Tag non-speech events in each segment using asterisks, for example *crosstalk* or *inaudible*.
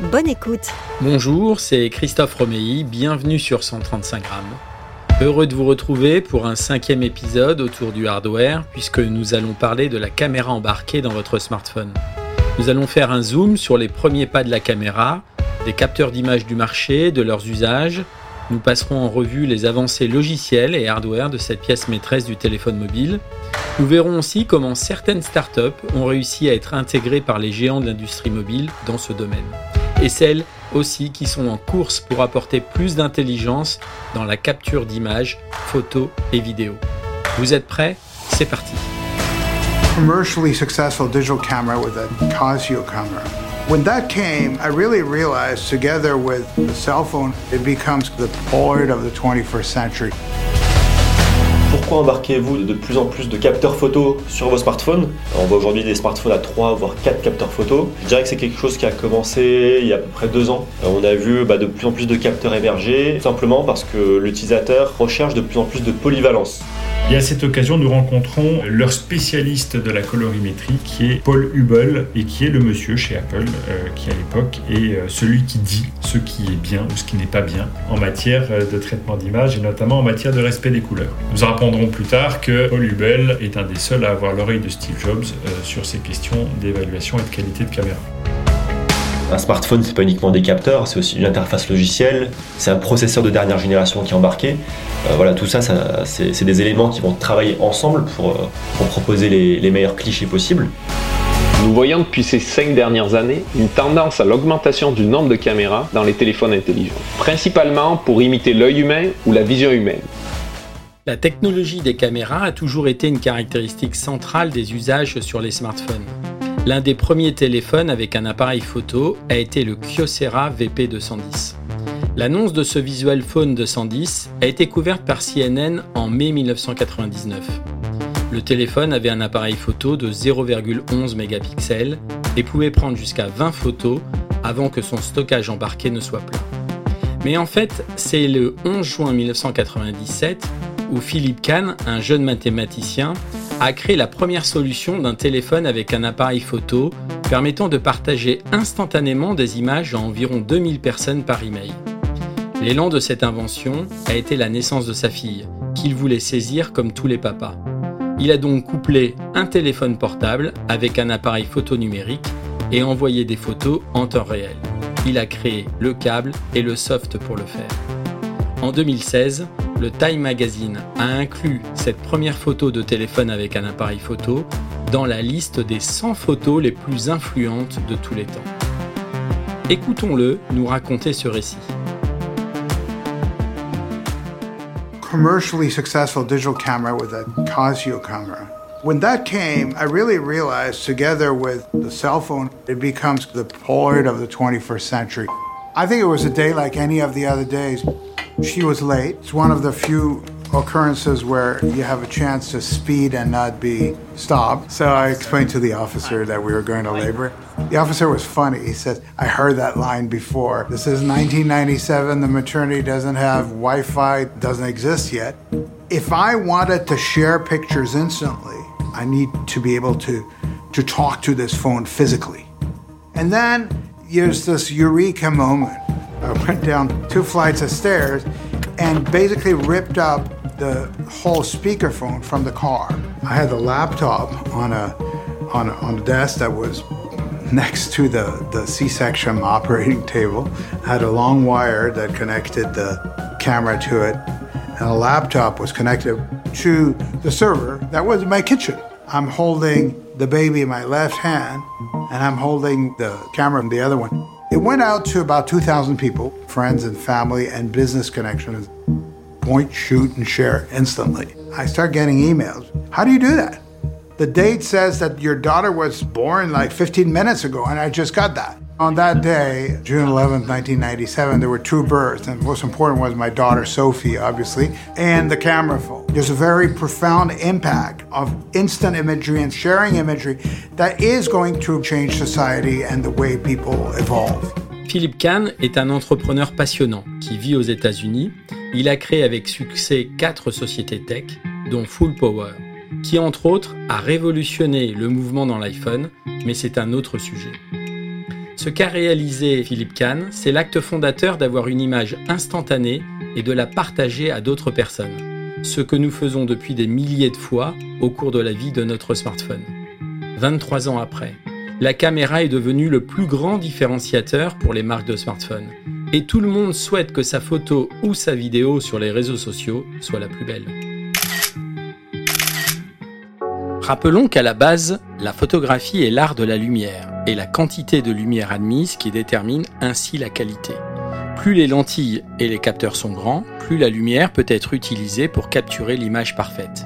Bonne écoute Bonjour, c'est Christophe Romeilly, bienvenue sur 135 grammes. Heureux de vous retrouver pour un cinquième épisode autour du hardware, puisque nous allons parler de la caméra embarquée dans votre smartphone. Nous allons faire un zoom sur les premiers pas de la caméra, des capteurs d'image du marché, de leurs usages. Nous passerons en revue les avancées logicielles et hardware de cette pièce maîtresse du téléphone mobile. Nous verrons aussi comment certaines startups ont réussi à être intégrées par les géants de l'industrie mobile dans ce domaine et celles aussi qui sont en course pour apporter plus d'intelligence dans la capture d'images, photos et vidéos. Vous êtes prêts? C'est parti. Commercially successful digital camera with a Casio camera. When that came, I really realized together with the cell phone, it becomes the Polaroid of the 21st century. Pourquoi embarquez-vous de plus en plus de capteurs photo sur vos smartphones On voit aujourd'hui des smartphones à 3 voire 4 capteurs photo. Je dirais que c'est quelque chose qui a commencé il y a à peu près 2 ans. On a vu bah, de plus en plus de capteurs émerger, simplement parce que l'utilisateur recherche de plus en plus de polyvalence. Et à cette occasion, nous rencontrons leur spécialiste de la colorimétrie, qui est Paul Hubel, et qui est le monsieur chez Apple, euh, qui à l'époque est euh, celui qui dit ce qui est bien ou ce qui n'est pas bien en matière euh, de traitement d'image et notamment en matière de respect des couleurs. Apprendrons plus tard que Paul Hubel est un des seuls à avoir l'oreille de Steve Jobs sur ces questions d'évaluation et de qualité de caméra. Un smartphone, c'est pas uniquement des capteurs, c'est aussi une interface logicielle, c'est un processeur de dernière génération qui est embarqué. Euh, voilà, tout ça, c'est des éléments qui vont travailler ensemble pour, euh, proposer les, meilleurs clichés possibles. Nous voyons depuis ces cinq dernières années une tendance à l'augmentation du nombre de caméras dans les téléphones intelligents, principalement pour imiter l'œil humain ou la vision humaine. La technologie des caméras a toujours été une caractéristique centrale des usages sur les smartphones. L'un des premiers téléphones avec un appareil photo a été le Kyocera VP210. L'annonce de ce visual phone 210 a été couverte par CNN en mai 1999. Le téléphone avait un appareil photo de 0,11 mégapixels et pouvait prendre jusqu'à 20 photos avant que son stockage embarqué ne soit plein. Mais en fait, c'est le 11 juin 1997 où Philippe Kahn, un jeune mathématicien, a créé la première solution d'un téléphone avec un appareil photo permettant de partager instantanément des images à environ 2000 personnes par email. L'élan de cette invention a été la naissance de sa fille, qu'il voulait saisir comme tous les papas. Il a donc couplé un téléphone portable avec un appareil photo numérique et envoyé des photos en temps réel. Il a créé le câble et le soft pour le faire. En 2016, le Time Magazine a inclus cette première photo de téléphone avec un appareil photo dans la liste des 100 photos les plus influentes de tous les temps. Écoutons-le nous raconter ce récit. Commercially successful digital camera with a Casio camera. When that came, I really realized together with the cell phone, it becomes the Polaroid of the 21st century. I think it was a day like any of the other days. She was late. It's one of the few occurrences where you have a chance to speed and not be stopped. So I explained to the officer that we were going to labor. The officer was funny. He said, I heard that line before. This is 1997. The maternity doesn't have Wi Fi, doesn't exist yet. If I wanted to share pictures instantly, I need to be able to, to talk to this phone physically. And then there's this eureka moment I went down two flights of stairs and basically ripped up the whole speakerphone from the car. I had the laptop on a on a, on a desk that was next to the, the C-section operating table. I had a long wire that connected the camera to it, and a laptop was connected to the server that was in my kitchen. I'm holding the baby in my left hand, and I'm holding the camera in the other one. It went out to about 2,000 people, friends and family and business connections. Point, shoot, and share instantly. I start getting emails. How do you do that? The date says that your daughter was born like 15 minutes ago, and I just got that. On that day, June 11th, 1997, there were two births, and the most important was my daughter Sophie, obviously, and the camera phone. There's a very profound impact of instant imagery and sharing imagery that is going to change society and the way people evolve. Philippe Kahn est un entrepreneur passionnant qui vit aux États-Unis. Il a créé avec succès quatre sociétés tech, dont Full Power, qui entre autres a révolutionné le mouvement dans l'iPhone, mais c'est un autre sujet. Ce qu'a réalisé Philippe Kahn, c'est l'acte fondateur d'avoir une image instantanée et de la partager à d'autres personnes. Ce que nous faisons depuis des milliers de fois au cours de la vie de notre smartphone. 23 ans après, la caméra est devenue le plus grand différenciateur pour les marques de smartphones. Et tout le monde souhaite que sa photo ou sa vidéo sur les réseaux sociaux soit la plus belle. Rappelons qu'à la base, la photographie est l'art de la lumière et la quantité de lumière admise qui détermine ainsi la qualité. Plus les lentilles et les capteurs sont grands, plus la lumière peut être utilisée pour capturer l'image parfaite.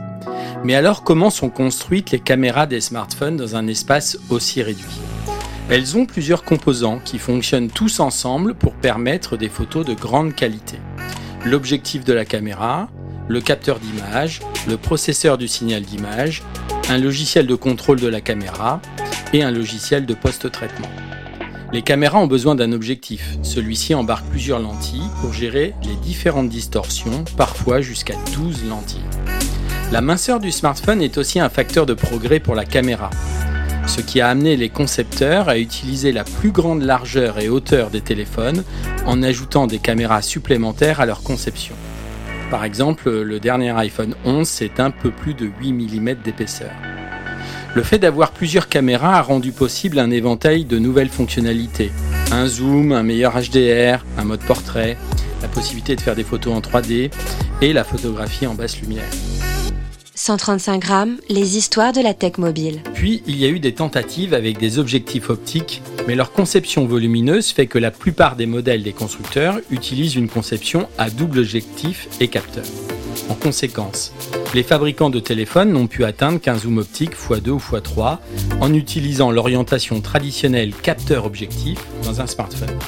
Mais alors comment sont construites les caméras des smartphones dans un espace aussi réduit? Elles ont plusieurs composants qui fonctionnent tous ensemble pour permettre des photos de grande qualité. L'objectif de la caméra, le capteur d'image, le processeur du signal d'image, un logiciel de contrôle de la caméra et un logiciel de post-traitement. Les caméras ont besoin d'un objectif. Celui-ci embarque plusieurs lentilles pour gérer les différentes distorsions, parfois jusqu'à 12 lentilles. La minceur du smartphone est aussi un facteur de progrès pour la caméra, ce qui a amené les concepteurs à utiliser la plus grande largeur et hauteur des téléphones en ajoutant des caméras supplémentaires à leur conception. Par exemple, le dernier iPhone 11, c'est un peu plus de 8 mm d'épaisseur. Le fait d'avoir plusieurs caméras a rendu possible un éventail de nouvelles fonctionnalités. Un zoom, un meilleur HDR, un mode portrait, la possibilité de faire des photos en 3D et la photographie en basse lumière. 135 grammes, les histoires de la tech mobile. Puis, il y a eu des tentatives avec des objectifs optiques, mais leur conception volumineuse fait que la plupart des modèles des constructeurs utilisent une conception à double objectif et capteur. En conséquence, les fabricants de téléphones n'ont pu atteindre qu'un zoom optique x2 ou x3 en utilisant l'orientation traditionnelle capteur-objectif dans un smartphone.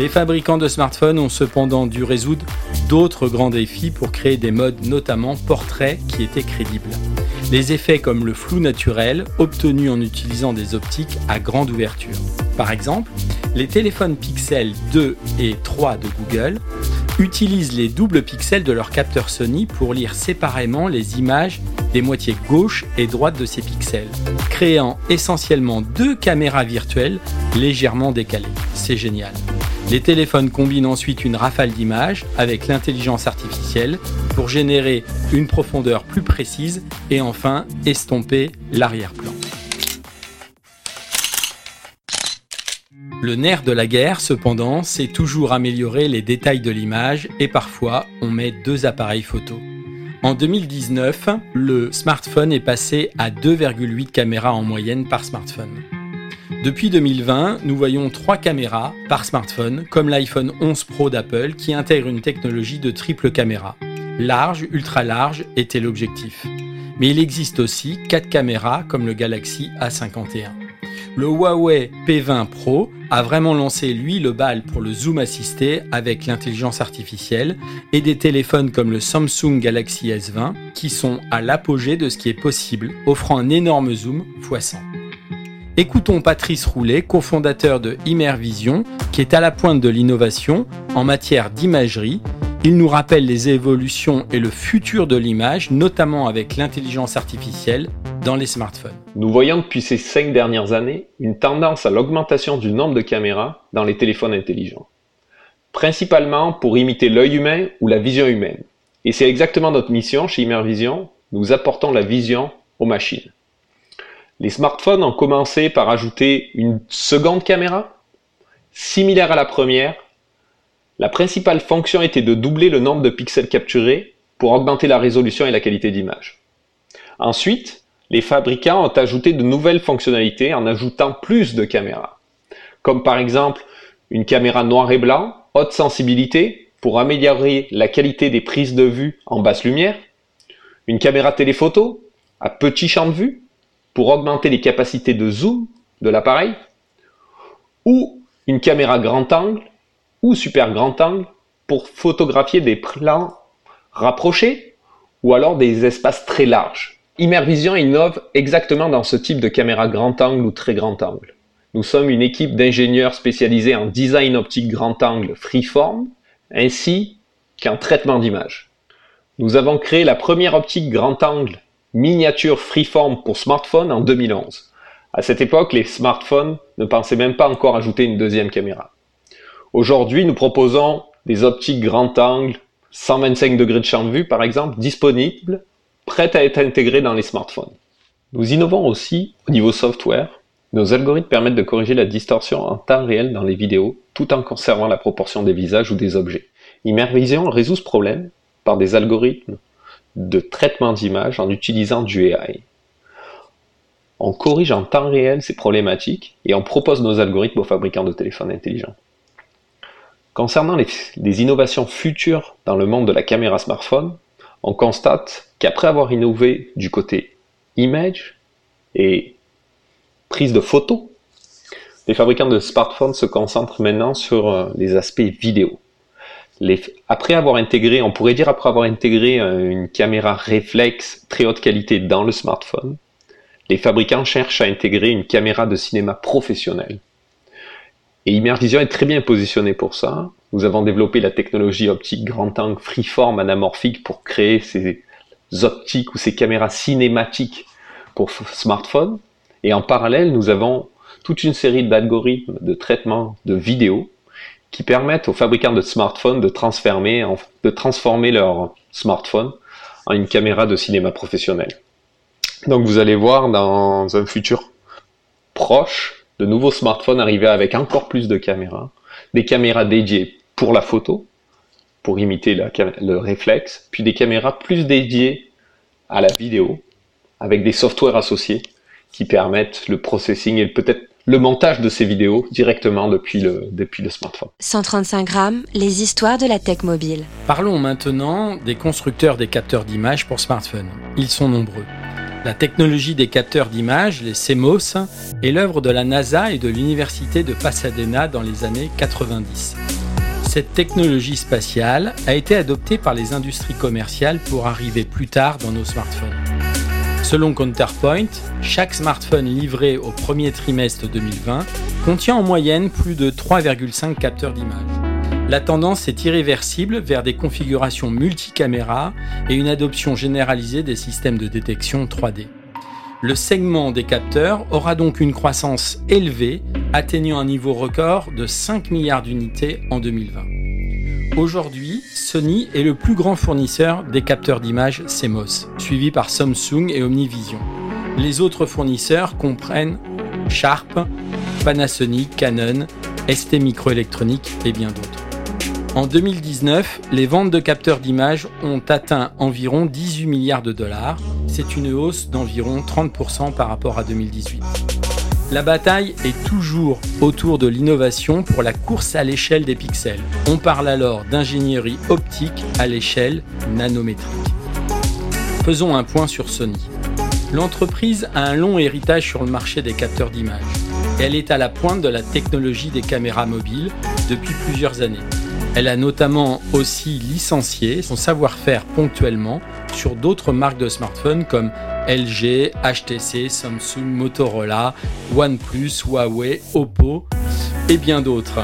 Les fabricants de smartphones ont cependant dû résoudre d'autres grands défis pour créer des modes notamment portraits qui étaient crédibles. Les effets comme le flou naturel obtenu en utilisant des optiques à grande ouverture. Par exemple, les téléphones Pixel 2 et 3 de Google utilisent les doubles pixels de leur capteur Sony pour lire séparément les images des moitiés gauche et droite de ces pixels, créant essentiellement deux caméras virtuelles légèrement décalées. C'est génial. Les téléphones combinent ensuite une rafale d'images avec l'intelligence artificielle pour générer une profondeur plus précise et enfin estomper l'arrière-plan. Le nerf de la guerre, cependant, c'est toujours améliorer les détails de l'image et parfois on met deux appareils photo. En 2019, le smartphone est passé à 2,8 caméras en moyenne par smartphone. Depuis 2020, nous voyons trois caméras par smartphone, comme l'iPhone 11 Pro d'Apple qui intègre une technologie de triple caméra. Large, ultra large était l'objectif. Mais il existe aussi quatre caméras comme le Galaxy A51. Le Huawei P20 Pro a vraiment lancé lui le bal pour le zoom assisté avec l'intelligence artificielle et des téléphones comme le Samsung Galaxy S20 qui sont à l'apogée de ce qui est possible, offrant un énorme zoom x100. Écoutons Patrice Roulet, cofondateur de Immervision, qui est à la pointe de l'innovation en matière d'imagerie. Il nous rappelle les évolutions et le futur de l'image, notamment avec l'intelligence artificielle dans les smartphones. Nous voyons depuis ces cinq dernières années une tendance à l'augmentation du nombre de caméras dans les téléphones intelligents. Principalement pour imiter l'œil humain ou la vision humaine. Et c'est exactement notre mission chez Immervision, nous apportons la vision aux machines. Les smartphones ont commencé par ajouter une seconde caméra, similaire à la première. La principale fonction était de doubler le nombre de pixels capturés pour augmenter la résolution et la qualité d'image. Ensuite, les fabricants ont ajouté de nouvelles fonctionnalités en ajoutant plus de caméras, comme par exemple une caméra noir et blanc, haute sensibilité, pour améliorer la qualité des prises de vue en basse lumière, une caméra téléphoto à petit champ de vue, pour augmenter les capacités de zoom de l'appareil, ou une caméra grand angle ou super grand angle pour photographier des plans rapprochés ou alors des espaces très larges. Immervision innove exactement dans ce type de caméra grand angle ou très grand angle. Nous sommes une équipe d'ingénieurs spécialisés en design optique grand angle freeform ainsi qu'en traitement d'image. Nous avons créé la première optique grand angle miniature freeform pour smartphone en 2011. À cette époque, les smartphones ne pensaient même pas encore ajouter une deuxième caméra. Aujourd'hui, nous proposons des optiques grand angle, 125 degrés de champ de vue par exemple, disponibles, prêtes à être intégrées dans les smartphones. Nous innovons aussi au niveau software. Nos algorithmes permettent de corriger la distorsion en temps réel dans les vidéos, tout en conservant la proportion des visages ou des objets. Immervision résout ce problème par des algorithmes de traitement d'image en utilisant du AI. On corrige en temps réel ces problématiques et on propose nos algorithmes aux fabricants de téléphones intelligents. Concernant les, innovations futures dans le monde de la caméra smartphone, on constate qu'après avoir innové du côté image et prise de photos, les fabricants de smartphones se concentrent maintenant sur euh, les aspects vidéo. Après avoir intégré, on pourrait dire après avoir intégré euh, une caméra réflexe très haute qualité dans le smartphone, les fabricants cherchent à intégrer une caméra de cinéma professionnelle et Immervision est très bien positionné pour ça. Nous avons développé la technologie optique grand angle freeform anamorphique pour créer ces optiques ou ces caméras cinématiques pour smartphone. Et en parallèle, nous avons toute une série d'algorithmes de traitement de vidéo qui permettent aux fabricants de smartphones de transformer, leur smartphone en une caméra de cinéma professionnel. Donc vous allez voir dans un futur proche de nouveaux smartphones arrivaient avec encore plus de caméras, des caméras dédiées pour la photo, pour imiter le réflexe, puis des caméras plus dédiées à la vidéo, avec des softwares associés qui permettent le processing et peut-être le montage de ces vidéos directement depuis le, depuis le smartphone. 135 grammes, les histoires de la tech mobile. Parlons maintenant des constructeurs des capteurs d'image pour smartphones. Ils sont nombreux. La technologie des capteurs d'images, les CMOS, est l'œuvre de la NASA et de l'Université de Pasadena dans les années 90. Cette technologie spatiale a été adoptée par les industries commerciales pour arriver plus tard dans nos smartphones. Selon Counterpoint, chaque smartphone livré au premier trimestre 2020 contient en moyenne plus de 3,5 capteurs d'image. La tendance est irréversible vers des configurations multicaméras et une adoption généralisée des systèmes de détection 3D. Le segment des capteurs aura donc une croissance élevée, atteignant un niveau record de 5 milliards d'unités en 2020. Aujourd'hui, Sony est le plus grand fournisseur des capteurs d'image CMOS, suivi par Samsung et Omnivision. Les autres fournisseurs comprennent Sharp, Panasonic, Canon, ST Microelectronics et bien d'autres. En 2019, les ventes de capteurs d'images ont atteint environ 18 milliards de dollars. C'est une hausse d'environ 30% par rapport à 2018. La bataille est toujours autour de l'innovation pour la course à l'échelle des pixels. On parle alors d'ingénierie optique à l'échelle nanométrique. Faisons un point sur Sony. L'entreprise a un long héritage sur le marché des capteurs d'images. Elle est à la pointe de la technologie des caméras mobiles depuis plusieurs années. Elle a notamment aussi licencié son savoir-faire ponctuellement sur d'autres marques de smartphones comme LG, HTC, Samsung, Motorola, OnePlus, Huawei, Oppo et bien d'autres.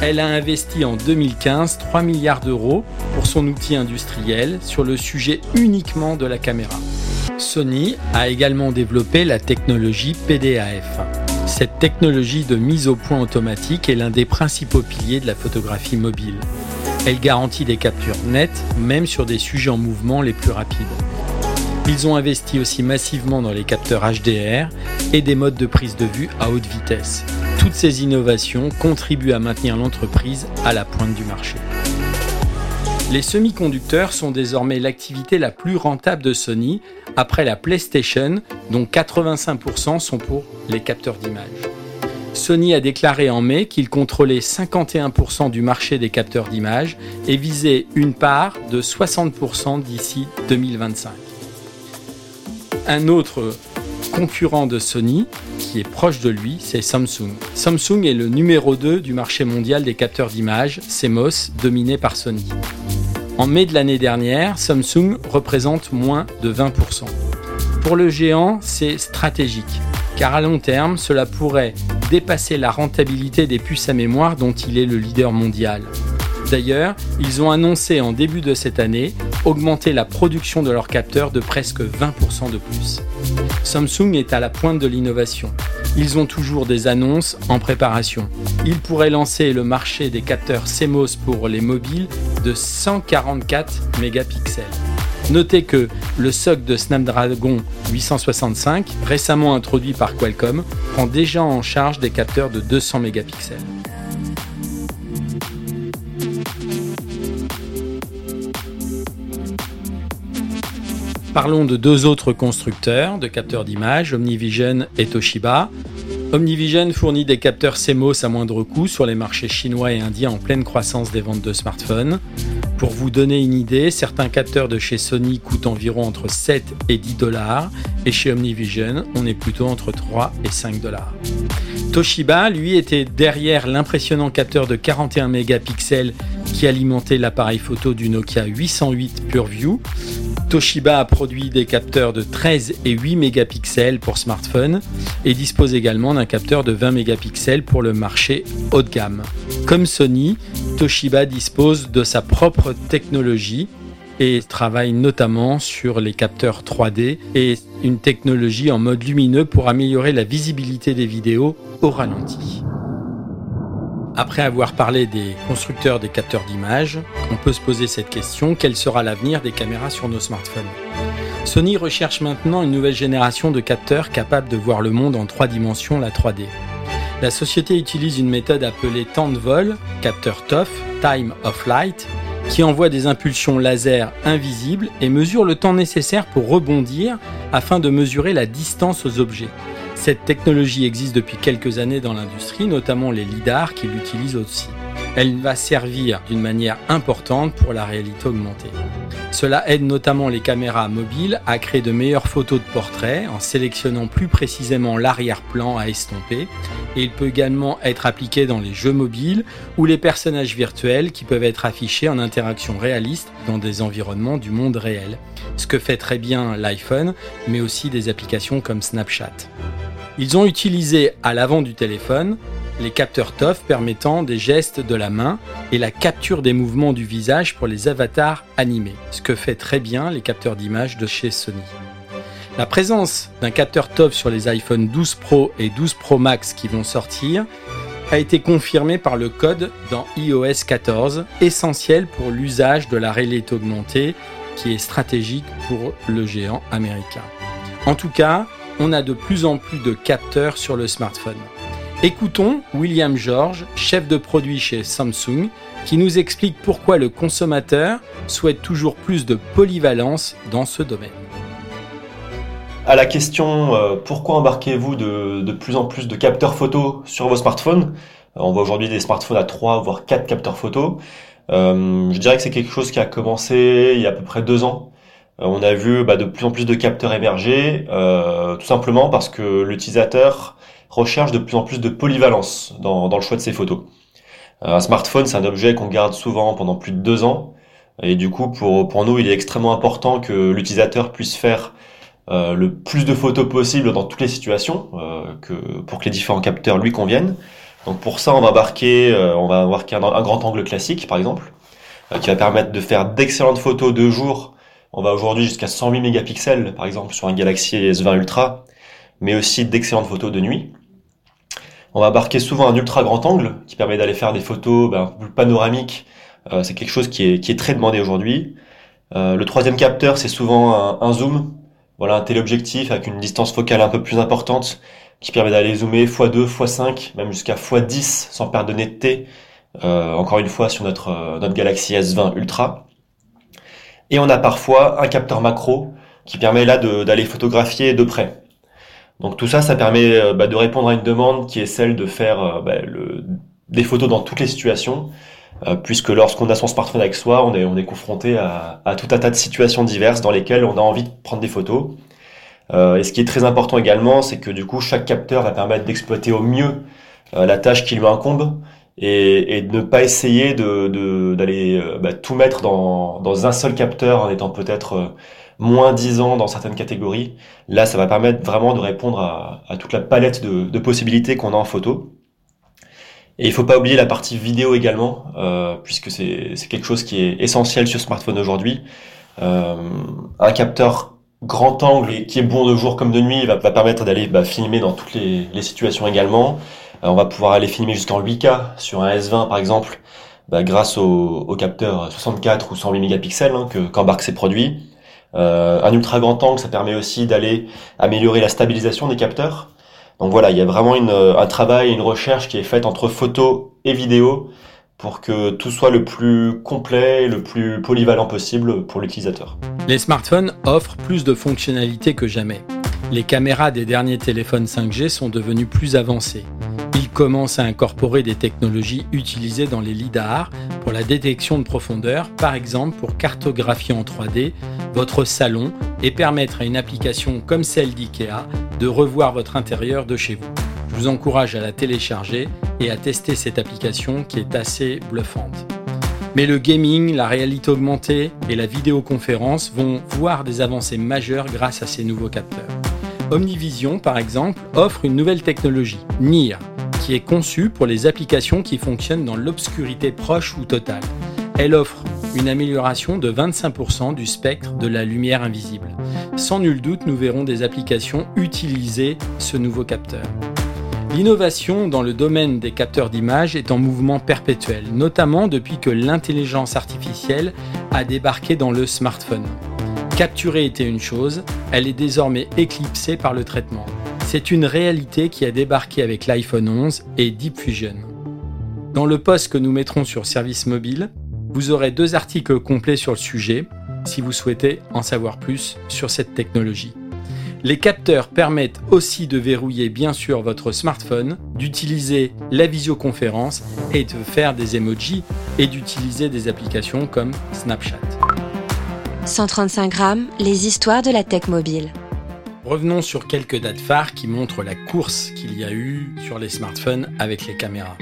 Elle a investi en 2015 3 milliards d'euros pour son outil industriel sur le sujet uniquement de la caméra. Sony a également développé la technologie PDAF. Cette technologie de mise au point automatique est l'un des principaux piliers de la photographie mobile. Elle garantit des captures nettes, même sur des sujets en mouvement les plus rapides. Ils ont investi aussi massivement dans les capteurs HDR et des modes de prise de vue à haute vitesse. Toutes ces innovations contribuent à maintenir l'entreprise à la pointe du marché. Les semi-conducteurs sont désormais l'activité la plus rentable de Sony après la PlayStation, dont 85% sont pour les capteurs d'image. Sony a déclaré en mai qu'il contrôlait 51% du marché des capteurs d'image et visait une part de 60% d'ici 2025. Un autre concurrent de Sony, qui est proche de lui, c'est Samsung. Samsung est le numéro 2 du marché mondial des capteurs d'image, CMOS, dominé par Sony. En mai de l'année dernière, Samsung représente moins de 20%. Pour le géant, c'est stratégique, car à long terme, cela pourrait dépasser la rentabilité des puces à mémoire dont il est le leader mondial. D'ailleurs, ils ont annoncé en début de cette année augmenter la production de leurs capteurs de presque 20% de plus. Samsung est à la pointe de l'innovation. Ils ont toujours des annonces en préparation. Ils pourraient lancer le marché des capteurs CMOS pour les mobiles de 144 mégapixels. Notez que le SOC de Snapdragon 865, récemment introduit par Qualcomm, prend déjà en charge des capteurs de 200 mégapixels. Parlons de deux autres constructeurs de capteurs d'image, Omnivision et Toshiba. Omnivision fournit des capteurs CMOS à moindre coût sur les marchés chinois et indiens en pleine croissance des ventes de smartphones. Pour vous donner une idée, certains capteurs de chez Sony coûtent environ entre 7 et 10 dollars et chez Omnivision, on est plutôt entre 3 et 5 dollars. Toshiba, lui, était derrière l'impressionnant capteur de 41 mégapixels qui alimentait l'appareil photo du Nokia 808 PureView. Toshiba a produit des capteurs de 13 et 8 mégapixels pour smartphones et dispose également d'un capteur de 20 mégapixels pour le marché haut de gamme. Comme Sony, Toshiba dispose de sa propre technologie et travaille notamment sur les capteurs 3D et une technologie en mode lumineux pour améliorer la visibilité des vidéos au ralenti. Après avoir parlé des constructeurs des capteurs d'image, on peut se poser cette question, quel sera l'avenir des caméras sur nos smartphones? Sony recherche maintenant une nouvelle génération de capteurs capables de voir le monde en trois dimensions, la 3D. La société utilise une méthode appelée temps de vol, capteur TOF, Time of Light, qui envoie des impulsions laser invisibles et mesure le temps nécessaire pour rebondir afin de mesurer la distance aux objets. Cette technologie existe depuis quelques années dans l'industrie, notamment les lidars qui l'utilisent aussi. Elle va servir d'une manière importante pour la réalité augmentée. Cela aide notamment les caméras mobiles à créer de meilleures photos de portraits en sélectionnant plus précisément l'arrière-plan à estomper et il peut également être appliqué dans les jeux mobiles ou les personnages virtuels qui peuvent être affichés en interaction réaliste dans des environnements du monde réel, ce que fait très bien l'iPhone mais aussi des applications comme Snapchat. Ils ont utilisé à l'avant du téléphone les capteurs TOF permettant des gestes de la main et la capture des mouvements du visage pour les avatars animés, ce que fait très bien les capteurs d'image de chez Sony. La présence d'un capteur TOF sur les iPhone 12 Pro et 12 Pro Max qui vont sortir a été confirmée par le code dans iOS 14, essentiel pour l'usage de la réalité augmentée qui est stratégique pour le géant américain. En tout cas, on a de plus en plus de capteurs sur le smartphone. Écoutons William George, chef de produit chez Samsung, qui nous explique pourquoi le consommateur souhaite toujours plus de polyvalence dans ce domaine. À la question euh, pourquoi embarquez-vous de, plus en plus de capteurs photo sur vos smartphones? Euh, On voit aujourd'hui des smartphones à 3 voire 4 capteurs photo. Euh, je dirais que c'est quelque chose qui a commencé il y a à peu près deux ans euh, on a vu bah, de plus en plus de capteurs émerger, tout simplement parce que l'utilisateur recherche de plus en plus de polyvalence dans, le choix de ses photos. Euh, un smartphone, c'est un objet qu'on garde souvent pendant plus de deux ans, et du coup, pour, pour nous, il est extrêmement important que l'utilisateur puisse faire le plus de photos possible dans toutes les situations, que, pour que les différents capteurs lui conviennent. Donc pour ça, on va embarquer, on va embarquer un, un, grand angle classique, par exemple, qui va permettre de faire d'excellentes photos de jour on va aujourd'hui jusqu'à 108 mégapixels, par exemple, sur un Galaxy S20 Ultra, mais aussi d'excellentes photos de nuit. On va embarquer souvent un ultra grand angle qui permet d'aller faire des photos ben, panoramiques. Euh, c'est quelque chose qui est, très demandé aujourd'hui. Euh, le troisième capteur, c'est souvent un, zoom. Voilà, un téléobjectif avec une distance focale un peu plus importante qui permet d'aller zoomer x2, x5, même jusqu'à x10 sans perdre de netteté. Euh, encore une fois sur notre, notre Galaxy S20 Ultra. Et on a parfois un capteur macro qui permet là d'aller photographier de près. Donc tout ça, ça permet euh, bah, de répondre à une demande qui est celle de faire euh, bah, des photos dans toutes les situations, euh, puisque lorsqu'on a son smartphone avec soi, on est, on est confronté à, tout un tas de situations diverses dans lesquelles on a envie de prendre des photos. et ce qui est très important également, c'est que du coup, chaque capteur va permettre d'exploiter au mieux la tâche qui lui incombe et, de ne pas essayer d'aller bah, tout mettre dans un seul capteur en étant peut-être moins 10 ans dans certaines catégories. Là, ça va permettre vraiment de répondre à, à toute la palette de, de possibilités qu'on a en photo. Et il faut pas oublier la partie vidéo également, euh, puisque c'est quelque chose qui est essentiel sur smartphone aujourd'hui. Euh, un capteur grand angle et qui est bon de jour comme de nuit va, va permettre d'aller bah, filmer dans toutes les, les situations également. Euh, on va pouvoir aller filmer jusqu'en 8K sur un S20 par exemple, bah, grâce au, au, capteur 64 ou 108 mégapixels hein, qu'embarquent ces produits. Euh, un ultra grand angle, ça permet aussi d'aller améliorer la stabilisation des capteurs. Donc voilà, il y a vraiment une, un travail, une recherche qui est faite entre photo et vidéo pour que tout soit le plus complet, le plus polyvalent possible pour l'utilisateur. Les smartphones offrent plus de fonctionnalités que jamais. Les caméras des derniers téléphones 5G sont devenues plus avancées. Ils commencent à incorporer des technologies utilisées dans les lidars pour la détection de profondeur, par exemple pour cartographier en 3D votre salon et permettre à une application comme celle d'IKEA de revoir votre intérieur de chez vous. Je vous encourage à la télécharger et à tester cette application qui est assez bluffante. Mais le gaming, la réalité augmentée et la vidéoconférence vont voir des avancées majeures grâce à ces nouveaux capteurs. Omnivision, par exemple, offre une nouvelle technologie, NIR, qui est conçue pour les applications qui fonctionnent dans l'obscurité proche ou totale. Elle offre une amélioration de 25% du spectre de la lumière invisible. Sans nul doute, nous verrons des applications utiliser ce nouveau capteur. L'innovation dans le domaine des capteurs d'image est en mouvement perpétuel, notamment depuis que l'intelligence artificielle a débarqué dans le smartphone. Capturer était une chose, elle est désormais éclipsée par le traitement. C'est une réalité qui a débarqué avec l'iPhone 11 et Deep Fusion. Dans le post que nous mettrons sur Service Mobile, vous aurez deux articles complets sur le sujet si vous souhaitez en savoir plus sur cette technologie. Les capteurs permettent aussi de verrouiller bien sûr votre smartphone, d'utiliser la visioconférence et de faire des emojis et d'utiliser des applications comme Snapchat. 135 grammes, les histoires de la tech mobile. Revenons sur quelques dates phares qui montrent la course qu'il y a eu sur les smartphones avec les caméras.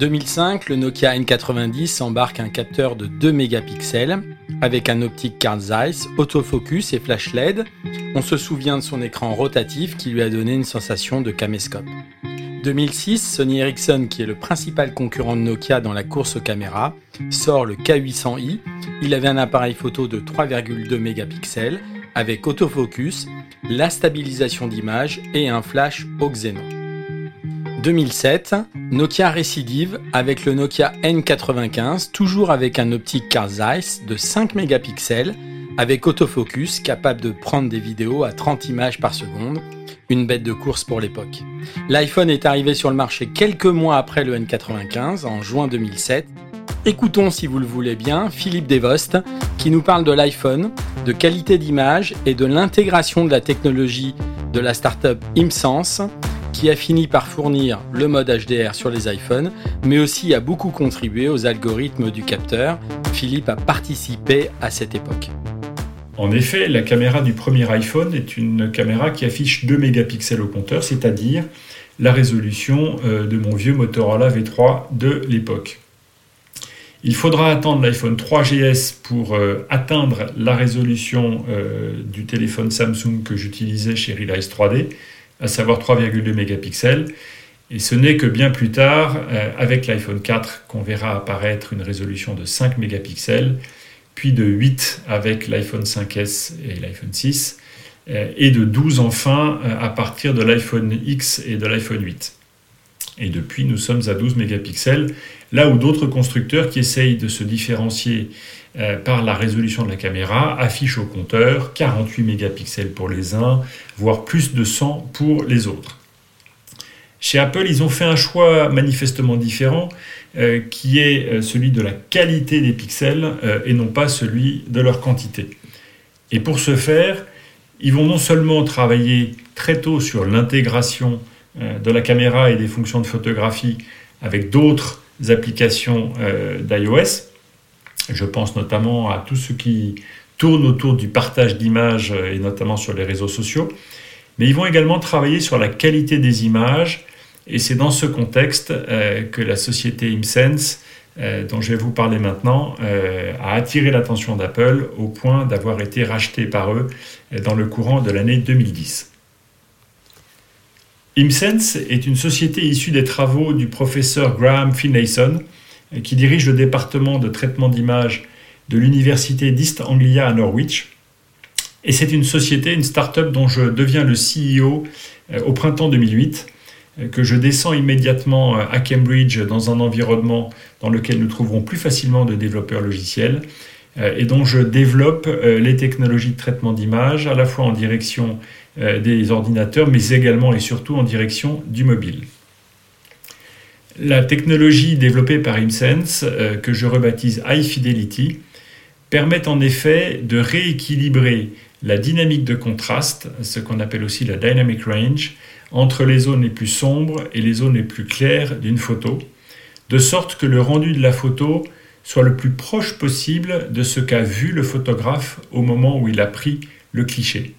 2005, le Nokia N90 embarque un capteur de 2 mégapixels avec un optique Carl Zeiss, autofocus et flash LED. On se souvient de son écran rotatif qui lui a donné une sensation de caméscope. 2006, Sony Ericsson, qui est le principal concurrent de Nokia dans la course aux caméras, sort le K800i. Il avait un appareil photo de 3,2 mégapixels avec autofocus, la stabilisation d'image et un flash au xénon. 2007, Nokia récidive avec le Nokia N95, toujours avec un optique Carl Zeiss de 5 mégapixels, avec autofocus capable de prendre des vidéos à 30 images par seconde, une bête de course pour l'époque. L'iPhone est arrivé sur le marché quelques mois après le N95, en juin 2007. Écoutons, si vous le voulez bien, Philippe Devost, qui nous parle de l'iPhone, de qualité d'image et de l'intégration de la technologie de la startup ImSense qui a fini par fournir le mode HDR sur les iPhones, mais aussi a beaucoup contribué aux algorithmes du capteur. Philippe a participé à cette époque. En effet, la caméra du premier iPhone est une caméra qui affiche 2 mégapixels au compteur, c'est-à-dire la résolution euh, de mon vieux Motorola V3 de l'époque. Il faudra attendre l'iPhone 3GS pour euh, atteindre la résolution euh, du téléphone Samsung que j'utilisais chez Realize 3D, à savoir 3,2 mégapixels. Et ce n'est que bien plus tard, euh, avec l'iPhone 4, qu'on verra apparaître une résolution de 5 mégapixels, puis de 8 avec l'iPhone 5S et l'iPhone 6, euh, et de 12 enfin à partir de l'iPhone X et de l'iPhone 8. Et depuis, nous sommes à 12 mégapixels, là où d'autres constructeurs qui essayent de se différencier euh, par la résolution de la caméra affichent au compteur 48 mégapixels pour les uns, voire plus de 100 pour les autres. Chez Apple, ils ont fait un choix manifestement différent, euh, qui est euh, celui de la qualité des pixels et non pas celui de leur quantité. Et pour ce faire, ils vont non seulement travailler très tôt sur l'intégration de la caméra et des fonctions de photographie avec d'autres applications d'iOS, Je pense notamment à tout ce qui tourne autour du partage d'images et notamment sur les réseaux sociaux. Mais ils vont également travailler sur la qualité des images et c'est dans ce contexte euh, que la société ImSense, euh, dont je vais vous parler maintenant, euh, a attiré l'attention d'Apple au point d'avoir été racheté par eux dans le courant de l'année 2010. ImSense est une société issue des travaux du professeur Graham Finlayson, qui dirige le département de traitement d'images de l'université d'East Anglia à Norwich. Et c'est une société, une start-up dont je deviens le CEO au printemps 2008 que je descends immédiatement euh, à Cambridge dans un environnement dans lequel nous trouverons plus facilement de développeurs logiciels euh, et dont je développe euh, les technologies de traitement d'image à la fois en direction des ordinateurs mais également et surtout en direction du mobile. La technologie développée par ImSense, que je rebaptise High Fidelity, permet en effet de rééquilibrer la dynamique de contraste, ce qu'on appelle aussi la dynamic range, entre les zones les plus sombres et les zones les plus claires d'une photo, de sorte que le rendu de la photo soit le plus proche possible de ce qu'a vu le photographe au moment où il a pris le cliché.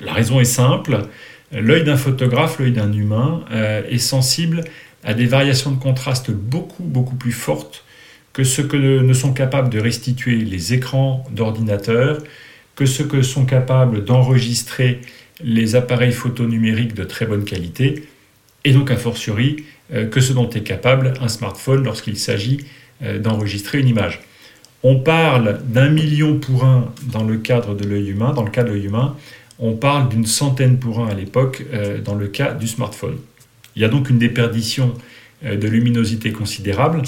La raison est simple, l'œil d'un photographe, l'œil d'un humain, euh, est sensible à des variations de contraste beaucoup beaucoup plus fortes que ce que ne sont capables de restituer les écrans d'ordinateur, que ce que sont capables d'enregistrer les appareils photo numériques de très bonne qualité, et donc a fortiori euh, que ce dont est capable un smartphone lorsqu'il s'agit euh, d'enregistrer une image. On parle d'un million pour un dans le cadre de l'œil humain, dans le cas de l'œil humain, on parle d'une centaine pour un à l'époque euh, dans le cas du smartphone. Il y a donc une déperdition de luminosité considérable,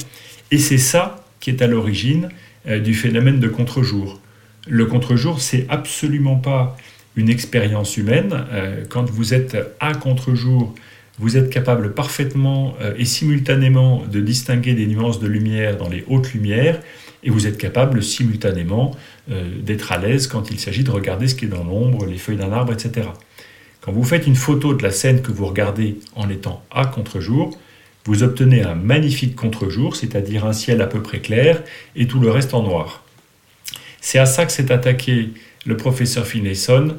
et c'est ça qui est à l'origine du phénomène de contre-jour. Le contre-jour, c'est absolument pas une expérience humaine. Euh, quand vous êtes à contre-jour, vous êtes capable parfaitement euh, et simultanément de distinguer des nuances de lumière dans les hautes lumières, et vous êtes capable simultanément euh, d'être à l'aise quand il s'agit de regarder ce qui est dans l'ombre, les feuilles d'un arbre, etc. Quand vous faites une photo de la scène que vous regardez en étant à contre-jour, vous obtenez un magnifique contre-jour, c'est-à-dire un ciel à peu près clair et tout le reste en noir. C'est à ça que s'est attaqué le professeur Finlayson,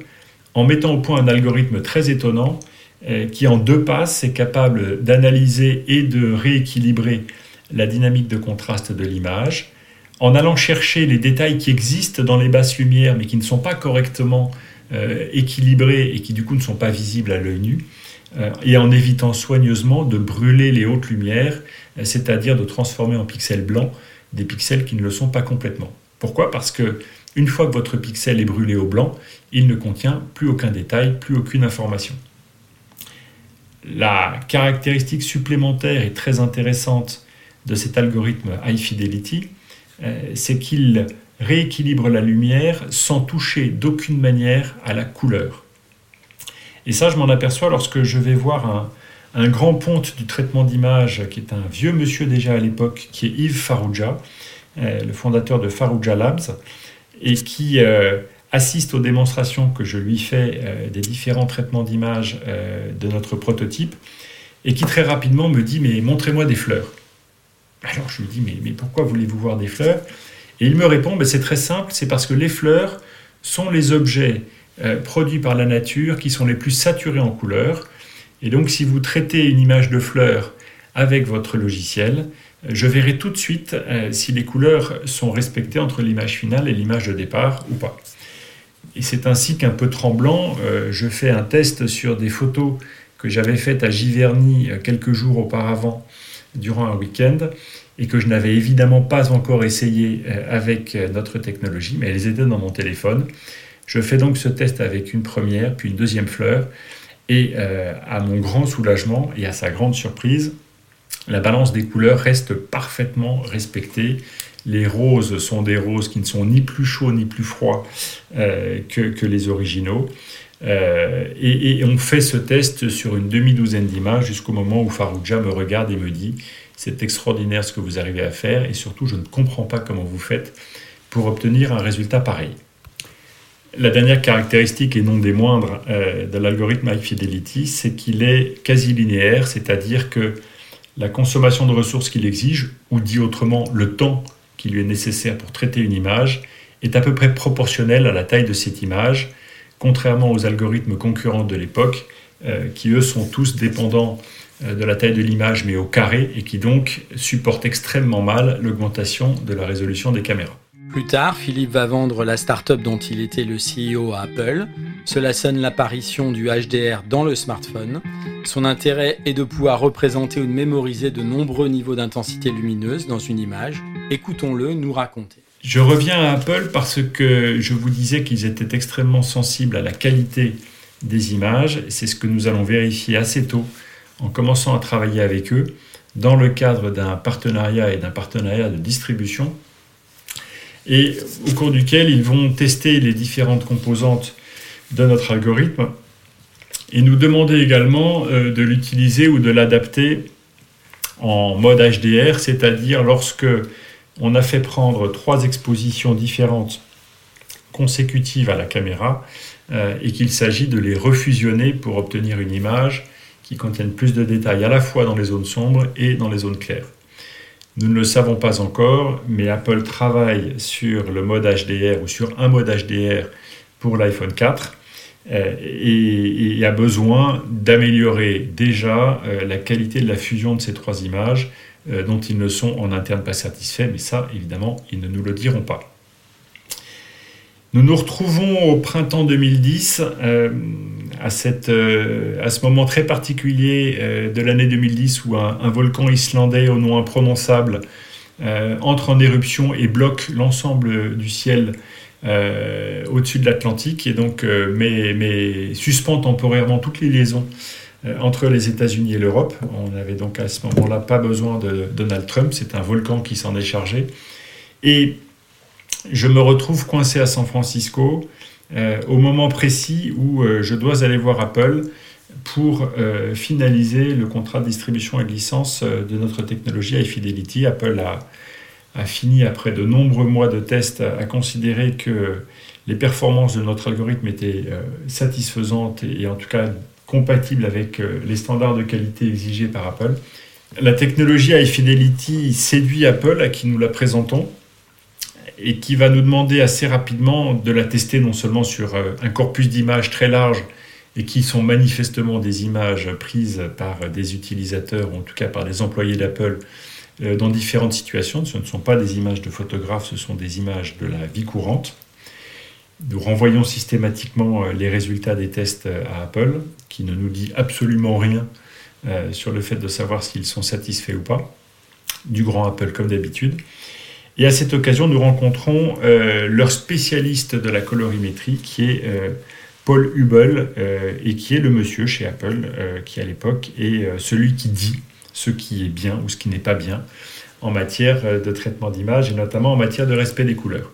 en mettant au point un algorithme très étonnant euh, qui, en deux passes, est capable d'analyser et de rééquilibrer la dynamique de contraste de l'image, en allant chercher les détails qui existent dans les basses lumières mais qui ne sont pas correctement euh, équilibrés et qui du coup ne sont pas visibles à l'œil nu, euh, et en évitant soigneusement de brûler les hautes lumières, c'est-à-dire de transformer en pixels blancs des pixels qui ne le sont pas complètement. Pourquoi? Parce que une fois que votre pixel est brûlé au blanc, il ne contient plus aucun détail, plus aucune information. La caractéristique supplémentaire et très intéressante de cet algorithme High Fidelity, euh, c'est qu'il rééquilibre la lumière sans toucher d'aucune manière à la couleur. Et ça, je m'en aperçois lorsque je vais voir un, grand ponte du traitement d'image, qui est un vieux monsieur déjà à l'époque, qui est Yves Farouja, euh, le fondateur de Farouja Labs, et qui euh, assiste aux démonstrations que je lui fais euh, des différents traitements d'image euh, de notre prototype, et qui très rapidement me dit Mais montrez-moi des fleurs. Alors je lui dis Mais, pourquoi voulez-vous voir des fleurs? Et il me répond C'est très simple, c'est parce que les fleurs sont les objets produits par la nature qui sont les plus saturés en couleurs. Et donc si vous traitez une image de fleurs avec votre logiciel, je verrai tout de suite euh, si les couleurs sont respectées entre l'image finale et l'image de départ ou pas. Et c'est ainsi qu'un peu tremblant, euh, je fais un test sur des photos que j'avais faites à Giverny euh, quelques jours auparavant durant un week-end et que je n'avais évidemment pas encore essayé avec notre technologie, mais elles étaient dans mon téléphone. Je fais donc ce test avec une première, puis une deuxième fleur, et à mon grand soulagement et à sa grande surprise, la balance des couleurs reste parfaitement respectée. Les roses sont des roses qui ne sont ni plus chauds ni plus froids euh, que, les originaux. Euh, et, on fait ce test sur une demi-douzaine d'images jusqu'au moment où Farouja me regarde et me dit c'est extraordinaire ce que vous arrivez à faire et surtout je ne comprends pas comment vous faites pour obtenir un résultat pareil. La dernière caractéristique et non des moindres euh, de l'algorithme High Fidelity, c'est qu'il est quasi linéaire, c'est-à-dire que la consommation de ressources qu'il exige, ou dit autrement le temps qui lui est nécessaire pour traiter une image est à peu près proportionnel à la taille de cette image, contrairement aux algorithmes concurrents de l'époque, euh, qui eux sont tous dépendants euh, de la taille de l'image mais au carré et qui donc supportent extrêmement mal l'augmentation de la résolution des caméras. Plus tard, Philippe va vendre la start-up dont il était le CEO à Apple. Cela sonne l'apparition du HDR dans le smartphone. Son intérêt est de pouvoir représenter ou de mémoriser de nombreux niveaux d'intensité lumineuse dans une image. Écoutons-le nous raconter. Je reviens à Apple parce que je vous disais qu'ils étaient extrêmement sensibles à la qualité des images. C'est ce que nous allons vérifier assez tôt en commençant à travailler avec eux dans le cadre d'un partenariat et d'un partenariat de distribution et au cours duquel ils vont tester les différentes composantes de notre algorithme et nous demander également euh, de l'utiliser ou de l'adapter en mode HDR, c'est-à-dire lorsque on a fait prendre trois expositions différentes consécutives à la caméra euh, et qu'il s'agit de les refusionner pour obtenir une image qui contienne plus de détails à la fois dans les zones sombres et dans les zones claires. Nous ne le savons pas encore, mais Apple travaille sur le mode HDR ou sur un mode HDR pour l'iPhone 4 euh, et, a besoin d'améliorer déjà euh, la qualité de la fusion de ces trois images euh, dont ils ne sont en interne pas satisfaits, mais ça, évidemment, ils ne nous le diront pas. Nous nous retrouvons au printemps 2010, à, cette, à, ce moment très particulier de l'année 2010 où un, volcan islandais au nom imprononçable entre en éruption et bloque l'ensemble du ciel euh, au-dessus de l'Atlantique et donc euh, mais, suspend temporairement toutes les liaisons euh, entre les États-Unis et l'Europe. On n'avait donc à ce moment-là pas besoin de Donald Trump, c'est un volcan qui s'en est chargé. Et je me retrouve coincé à San Francisco au moment précis où je dois aller voir Apple pour finaliser le contrat de distribution et de licence de notre technologie iFidelity. Apple a fini, après de nombreux mois de tests, à, considérer que les performances de notre algorithme étaient euh, satisfaisantes et, en tout cas compatibles avec euh, les standards de qualité exigés par Apple. La technologie iFidelity séduit Apple, à qui nous la présentons, et qui va nous demander assez rapidement de la tester non seulement sur euh, un corpus d'images très large et qui sont manifestement des images prises par des utilisateurs, ou en tout cas par des employés d'Apple, euh, dans différentes situations. Ce ne sont pas des images de photographes, ce sont des images de la vie courante. Nous renvoyons systématiquement euh, les résultats des tests euh, à Apple, qui ne nous dit absolument rien sur le fait de savoir s'ils sont satisfaits ou pas, du grand Apple comme d'habitude. Et à cette occasion, nous rencontrons leur spécialiste de la colorimétrie, qui est Paul Hubel, et qui est le monsieur chez Apple, qui à l'époque est celui qui dit ce qui est bien ou ce qui n'est pas bien en matière euh, de traitement d'image et notamment en matière de respect des couleurs.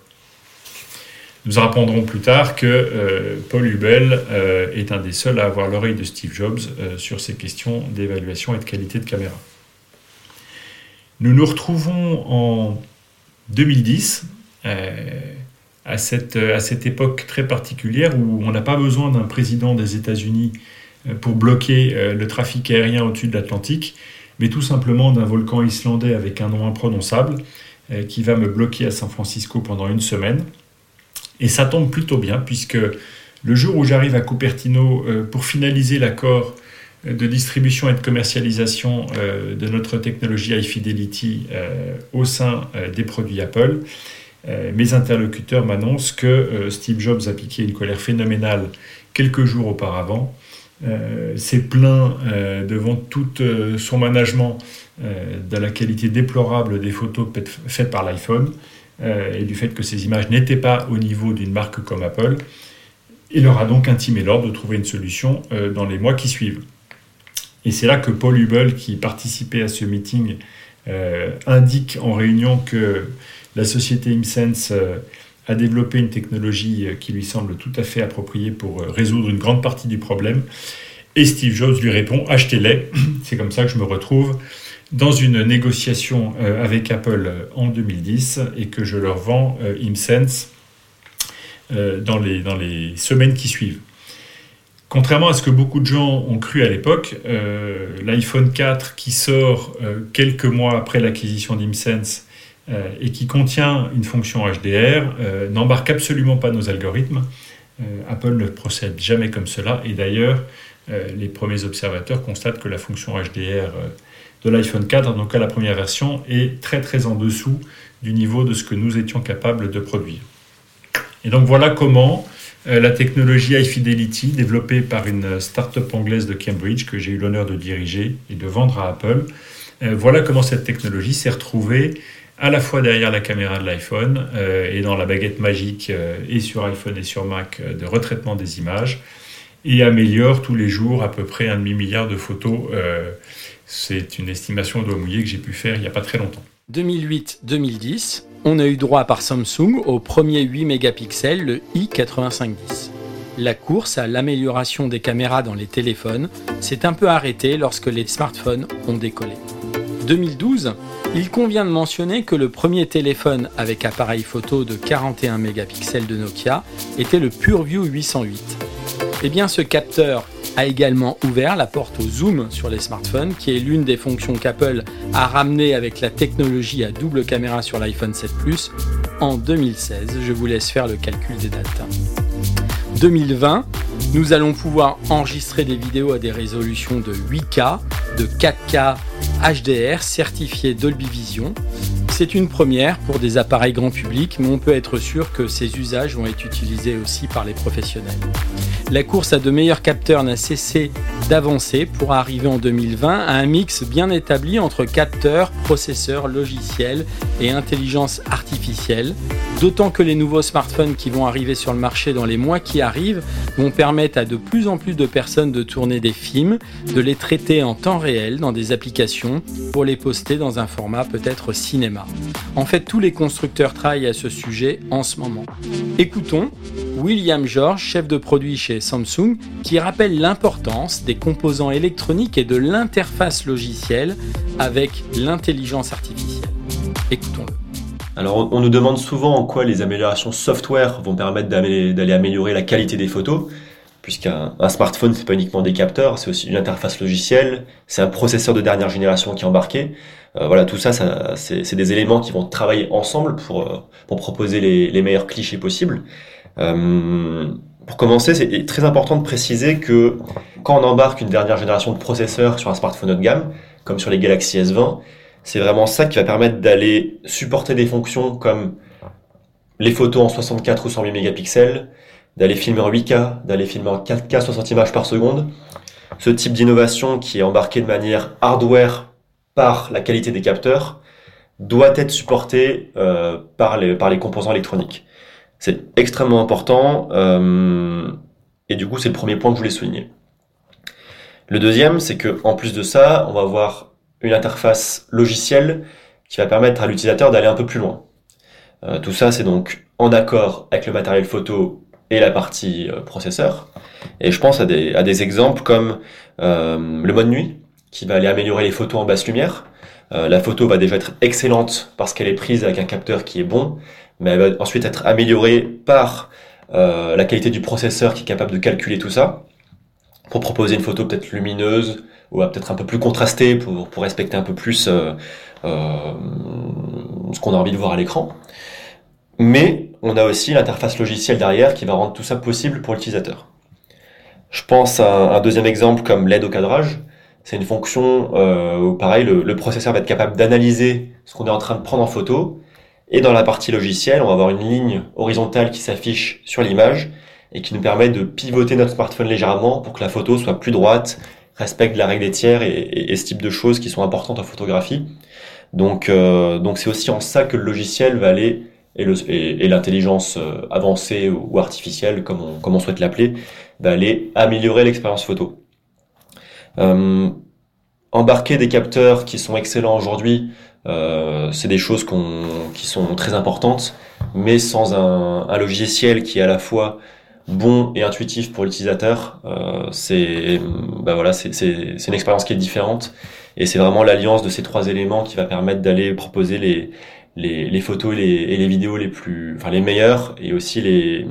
Nous apprendrons plus tard que euh, Paul Hubel euh, est un des seuls à avoir l'oreille de Steve Jobs sur ces questions d'évaluation et de qualité de caméra. Nous nous retrouvons en 2010, à cette, à cette époque très particulière où on n'a pas besoin d'un président des États-Unis pour bloquer le trafic aérien au-dessus de l'Atlantique mais tout simplement d'un volcan islandais avec un nom imprononçable euh, qui va me bloquer à San Francisco pendant une semaine. Et ça tombe plutôt bien puisque le jour où j'arrive à Cupertino euh, pour finaliser l'accord euh, de distribution et de commercialisation de notre technologie iFidelity au sein des produits Apple, mes interlocuteurs m'annoncent que Steve Jobs a piqué une colère phénoménale quelques jours auparavant. Euh, s'est plaint euh, devant tout euh, son management de la qualité déplorable des photos faites par l'iPhone et du fait que ces images n'étaient pas au niveau d'une marque comme Apple. Il leur a donc intimé l'ordre de trouver une solution dans les mois qui suivent. Et c'est là que Paul Hubel, qui participait à ce meeting, indique en réunion que la société ImSense a développé une technologie euh, qui lui semble tout à fait appropriée pour euh, résoudre une grande partie du problème. Et Steve Jobs lui répond achetez-les. *clears throat* C'est comme ça que je me retrouve dans une négociation euh, avec Apple en 2010 et que je leur vends ImSense dans les, dans les semaines qui suivent. Contrairement à ce que beaucoup de gens ont cru à l'époque, l'iPhone 4 qui sort quelques mois après l'acquisition d'ImSense et qui contient une fonction HDR n'embarque absolument pas nos algorithmes. Apple ne procède jamais comme cela et d'ailleurs les premiers observateurs constatent que la fonction HDR de l'iPhone 4, donc à la première version, est très très en dessous du niveau de ce que nous étions capables de produire. Et donc voilà comment euh, la technologie High Fidelity, développée par une start-up anglaise de Cambridge que j'ai eu l'honneur de diriger et de vendre à Apple, euh, voilà comment cette technologie s'est retrouvée à la fois derrière la caméra de l'iPhone euh, et dans la baguette magique et sur iPhone et sur Mac de retraitement des images et améliore tous les jours à peu près un demi-milliard de photos. C'est une estimation d'eau mouillée que j'ai pu faire il n'y a pas très longtemps. 2008-2010, on a eu droit par Samsung au premier 8 mégapixels, le i8510. La course à l'amélioration des caméras dans les téléphones s'est un peu arrêtée lorsque les smartphones ont décollé. 2012, il convient de mentionner que le premier téléphone avec appareil photo de 41 mégapixels de Nokia était le PureView 808. Eh bien, ce capteur a également ouvert la porte au zoom sur les smartphones, qui est l'une des fonctions qu'Apple a ramené avec la technologie à double caméra sur l'iPhone 7 Plus en 2016. Je vous laisse faire le calcul des dates. 2020, nous allons pouvoir enregistrer des vidéos à des résolutions de 8K, de 4K HDR certifiées Dolby Vision. C'est une première pour des appareils grand public, mais on peut être sûr que ces usages vont être utilisés aussi par les professionnels. La course à de meilleurs capteurs n'a cessé d'avancer pour arriver en 2020 à un mix bien établi entre capteurs, processeurs, logiciels et intelligence artificielle, d'autant que les nouveaux smartphones qui vont arriver sur le marché dans les mois qui arrivent vont permettre à de plus en plus de personnes de tourner des films, de les traiter en temps réel dans des applications pour les poster dans un format peut-être cinéma. En fait, tous les constructeurs travaillent à ce sujet en ce moment. Écoutons William George, chef de produit chez Samsung, qui rappelle l'importance des composants électroniques et de l'interface logicielle avec l'intelligence artificielle. Écoutons-le. Alors, on nous demande souvent en quoi les améliorations software vont permettre d'aller améliorer la qualité des photos, puisqu'un smartphone, c'est pas uniquement des capteurs, c'est aussi une interface logicielle, c'est un processeur de dernière génération qui est embarqué. Euh, voilà, tout ça, c'est des éléments qui vont travailler ensemble pour, euh, proposer les meilleurs clichés possibles. Euh, pour commencer, c'est très important de préciser que quand on embarque une dernière génération de processeurs sur un smartphone haut de gamme, comme sur les Galaxy S20, c'est vraiment ça qui va permettre d'aller supporter des fonctions comme les photos en 64 ou 108 mégapixels, d'aller filmer en 8K, d'aller filmer en 4K 60 images par seconde. Ce type d'innovation qui est embarqué de manière hardware par la qualité des capteurs doit être supporté euh, par, les, par les composants électroniques. C'est extrêmement important euh, et du coup c'est le premier point que je voulais souligner. Le deuxième, c'est que en plus de ça, on va avoir une interface logicielle qui va permettre à l'utilisateur d'aller un peu plus loin. Euh, tout ça, c'est donc en accord avec le matériel photo et la partie euh, processeur. Et je pense à des, à des exemples comme le mode nuit, qui va aller améliorer les photos en basse lumière. la photo va déjà être excellente parce qu'elle est prise avec un capteur qui est bon, mais elle va ensuite être améliorée par euh, la qualité du processeur qui est capable de calculer tout ça, pour proposer une photo peut-être lumineuse, ou peut-être un peu plus contrastée, pour, respecter un peu plus euh, euh, ce qu'on a envie de voir à l'écran. Mais on a aussi l'interface logicielle derrière qui va rendre tout ça possible pour l'utilisateur. Je pense à un deuxième exemple comme l'aide au cadrage. C'est une fonction où, pareil, le processeur va être capable d'analyser ce qu'on est en train de prendre en photo et dans la partie logicielle, on va avoir une ligne horizontale qui s'affiche sur l'image et qui nous permet de pivoter notre smartphone légèrement pour que la photo soit plus droite, respecte la règle des tiers et, ce type de choses qui sont importantes en photographie. Donc, euh, donc c'est aussi en ça que le logiciel va aller et l'intelligence euh, avancée ou artificielle, comme on, comme on souhaite l'appeler, va aller améliorer l'expérience photo. Euh, embarquer des capteurs qui sont excellents aujourd'hui euh, c'est des choses qui sont très importantes, mais sans un, logiciel qui est à la fois bon et intuitif pour l'utilisateur, euh, c'est bah voilà, c'est une expérience qui est différente. Et c'est vraiment l'alliance de ces trois éléments qui va permettre d'aller proposer les, les, les, photos et les, et les, vidéos les plus, enfin les meilleures et aussi les,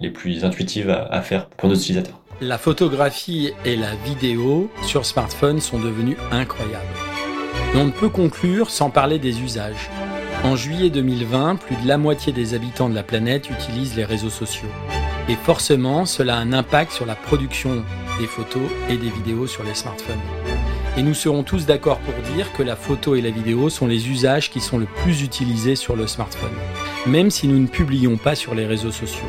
les plus intuitives à, à faire pour nos utilisateurs. La photographie et la vidéo sur smartphone sont devenues incroyables on ne peut conclure sans parler des usages. En juillet 2020, plus de la moitié des habitants de la planète utilisent les réseaux sociaux. Et forcément, cela a un impact sur la production des photos et des vidéos sur les smartphones. Et nous serons tous d'accord pour dire que la photo et la vidéo sont les usages qui sont le plus utilisés sur le smartphone, même si nous ne publions pas sur les réseaux sociaux.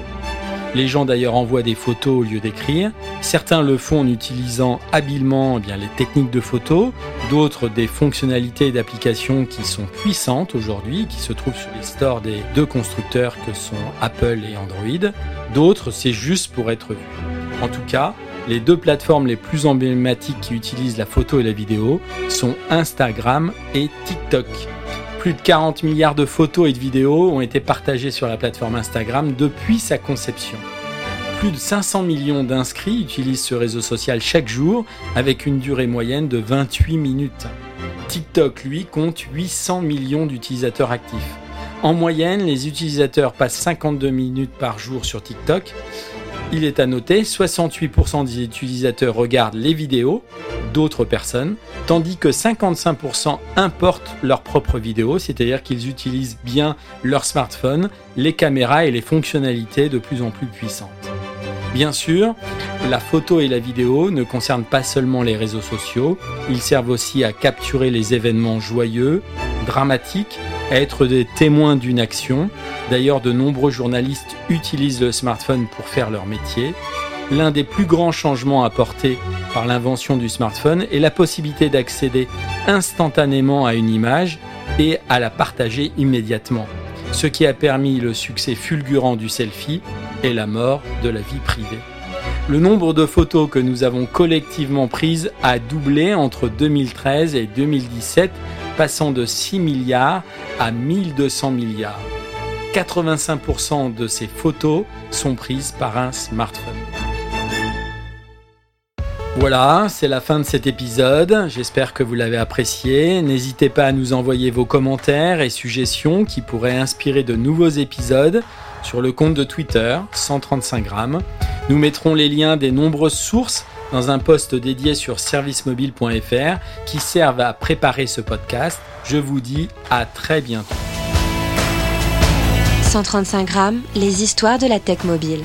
Les gens d'ailleurs envoient des photos au lieu d'écrire. Certains le font en utilisant habilement eh bien, les techniques de photo, d'autres des fonctionnalités d'applications qui sont puissantes aujourd'hui, qui se trouvent sur les stores des deux constructeurs que sont Apple et Android. D'autres, c'est juste pour être vu. En tout cas, les deux plateformes les plus emblématiques qui utilisent la photo et la vidéo sont Instagram et TikTok. Plus de 40 milliards de photos et de vidéos ont été partagées sur la plateforme Instagram depuis sa conception. Plus de 500 millions d'inscrits utilisent ce réseau social chaque jour avec une durée moyenne de 28 minutes. TikTok, lui, compte 800 millions d'utilisateurs actifs. En moyenne, les utilisateurs passent 52 minutes par jour sur TikTok il est à noter, 68% des utilisateurs regardent les vidéos d'autres personnes, tandis que 55% importent leurs propres vidéos, c'est-à-dire qu'ils utilisent bien leur smartphone, les caméras et les fonctionnalités de plus en plus puissantes. Bien sûr, la photo et la vidéo ne concernent pas seulement les réseaux sociaux, ils servent aussi à capturer les événements joyeux, dramatiques, à être des témoins d'une action. D'ailleurs, de nombreux journalistes utilisent le smartphone pour faire leur métier. L'un des plus grands changements apportés par l'invention du smartphone est la possibilité d'accéder instantanément à une image et à la partager immédiatement, ce qui a permis le succès fulgurant du selfie et la mort de la vie privée. Le nombre de photos que nous avons collectivement prises a doublé entre 2013 et 2017, passant de 6 milliards à 1200 milliards. 85% de ces photos sont prises par un smartphone. Voilà, c'est la fin de cet épisode. J'espère que vous l'avez apprécié. N'hésitez pas à nous envoyer vos commentaires et suggestions qui pourraient inspirer de nouveaux épisodes sur le compte de Twitter 135 grammes. Nous mettrons les liens des nombreuses sources dans un post dédié sur servicemobile.fr qui servent à préparer ce podcast. Je vous dis à très bientôt. 135 grammes, les histoires de la tech mobile.